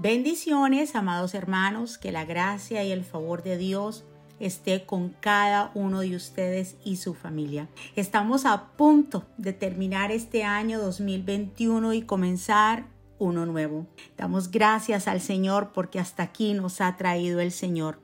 Bendiciones, amados hermanos, que la gracia y el favor de Dios esté con cada uno de ustedes y su familia. Estamos a punto de terminar este año 2021 y comenzar uno nuevo. Damos gracias al Señor porque hasta aquí nos ha traído el Señor.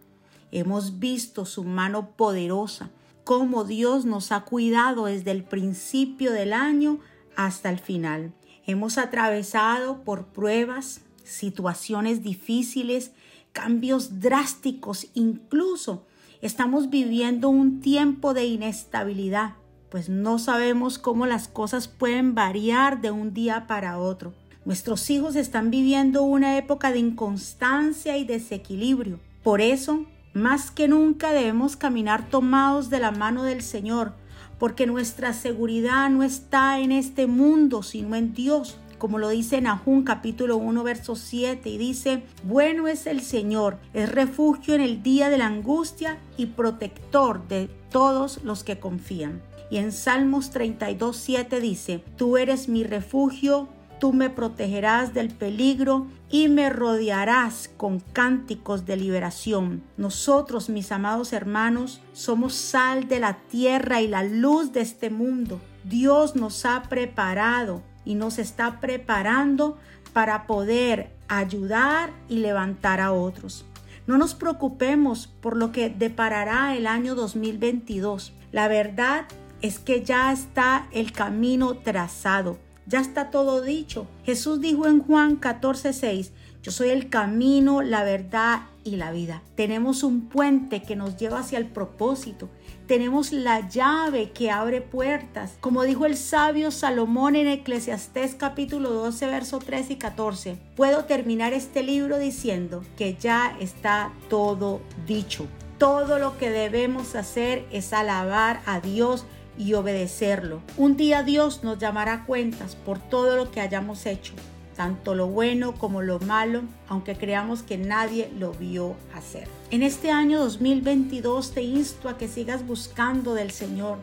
Hemos visto su mano poderosa, cómo Dios nos ha cuidado desde el principio del año hasta el final. Hemos atravesado por pruebas, situaciones difíciles, cambios drásticos, incluso estamos viviendo un tiempo de inestabilidad, pues no sabemos cómo las cosas pueden variar de un día para otro. Nuestros hijos están viviendo una época de inconstancia y desequilibrio. Por eso, más que nunca debemos caminar tomados de la mano del Señor, porque nuestra seguridad no está en este mundo, sino en Dios. Como lo dice Nahum capítulo 1 verso 7 y dice, bueno es el Señor, es refugio en el día de la angustia y protector de todos los que confían. Y en Salmos 32, 7 dice, tú eres mi refugio, tú me protegerás del peligro y me rodearás con cánticos de liberación. Nosotros, mis amados hermanos, somos sal de la tierra y la luz de este mundo. Dios nos ha preparado y nos está preparando para poder ayudar y levantar a otros. No nos preocupemos por lo que deparará el año 2022. La verdad es que ya está el camino trazado. Ya está todo dicho. Jesús dijo en Juan 14:6, yo soy el camino, la verdad y la vida. Tenemos un puente que nos lleva hacia el propósito. Tenemos la llave que abre puertas. Como dijo el sabio Salomón en Eclesiastés capítulo 12, verso 13 y 14, puedo terminar este libro diciendo que ya está todo dicho. Todo lo que debemos hacer es alabar a Dios y obedecerlo. Un día Dios nos llamará cuentas por todo lo que hayamos hecho, tanto lo bueno como lo malo, aunque creamos que nadie lo vio hacer. En este año 2022 te insto a que sigas buscando del Señor,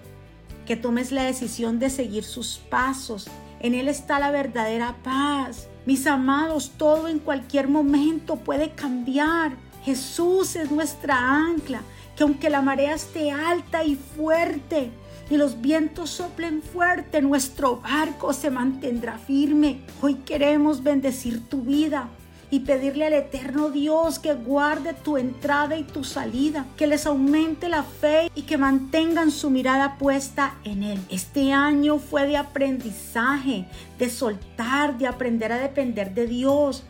que tomes la decisión de seguir sus pasos. En Él está la verdadera paz. Mis amados, todo en cualquier momento puede cambiar. Jesús es nuestra ancla, que aunque la marea esté alta y fuerte, y los vientos soplen fuerte, nuestro barco se mantendrá firme. Hoy queremos bendecir tu vida y pedirle al eterno Dios que guarde tu entrada y tu salida, que les aumente la fe y que mantengan su mirada puesta en Él. Este año fue de aprendizaje, de soltar, de aprender a depender de Dios.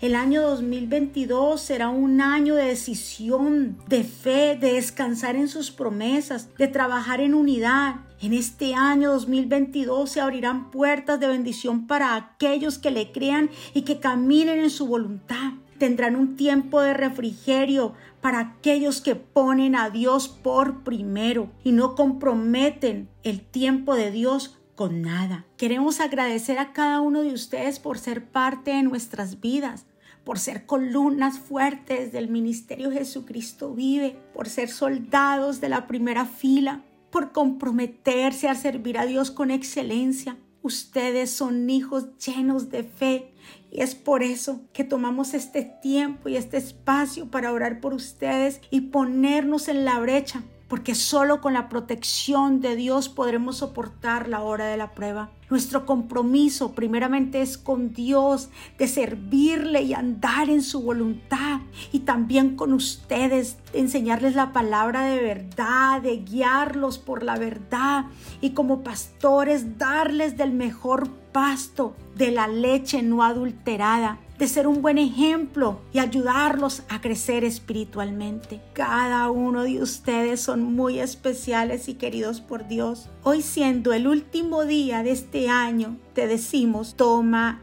El año 2022 será un año de decisión, de fe, de descansar en sus promesas, de trabajar en unidad. En este año 2022 se abrirán puertas de bendición para aquellos que le crean y que caminen en su voluntad. Tendrán un tiempo de refrigerio para aquellos que ponen a Dios por primero y no comprometen el tiempo de Dios con nada. Queremos agradecer a cada uno de ustedes por ser parte de nuestras vidas, por ser columnas fuertes del ministerio Jesucristo vive, por ser soldados de la primera fila, por comprometerse a servir a Dios con excelencia. Ustedes son hijos llenos de fe y es por eso que tomamos este tiempo y este espacio para orar por ustedes y ponernos en la brecha porque solo con la protección de Dios podremos soportar la hora de la prueba. Nuestro compromiso primeramente es con Dios, de servirle y andar en su voluntad. Y también con ustedes, de enseñarles la palabra de verdad, de guiarlos por la verdad. Y como pastores, darles del mejor pasto, de la leche no adulterada de ser un buen ejemplo y ayudarlos a crecer espiritualmente. Cada uno de ustedes son muy especiales y queridos por Dios. Hoy siendo el último día de este año, te decimos, toma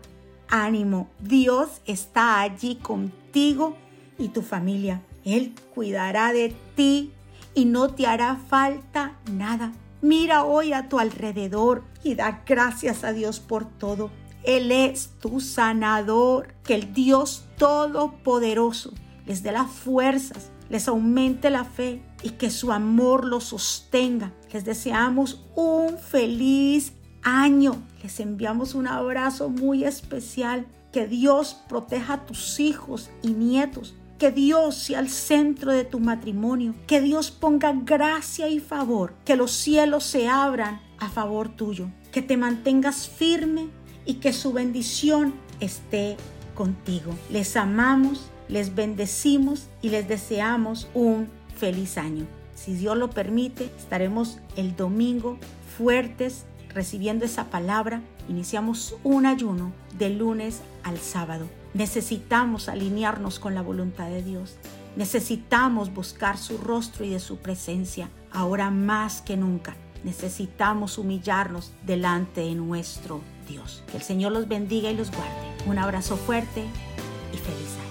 ánimo. Dios está allí contigo y tu familia. Él cuidará de ti y no te hará falta nada. Mira hoy a tu alrededor y da gracias a Dios por todo. Él es tu sanador. Que el Dios Todopoderoso les dé las fuerzas, les aumente la fe y que su amor los sostenga. Les deseamos un feliz año. Les enviamos un abrazo muy especial. Que Dios proteja a tus hijos y nietos. Que Dios sea el centro de tu matrimonio. Que Dios ponga gracia y favor. Que los cielos se abran a favor tuyo. Que te mantengas firme y que su bendición esté contigo. Les amamos, les bendecimos y les deseamos un feliz año. Si Dios lo permite, estaremos el domingo fuertes recibiendo esa palabra. Iniciamos un ayuno de lunes al sábado. Necesitamos alinearnos con la voluntad de Dios. Necesitamos buscar su rostro y de su presencia, ahora más que nunca. Necesitamos humillarnos delante de nuestro Dios. Que el Señor los bendiga y los guarde. Un abrazo fuerte y feliz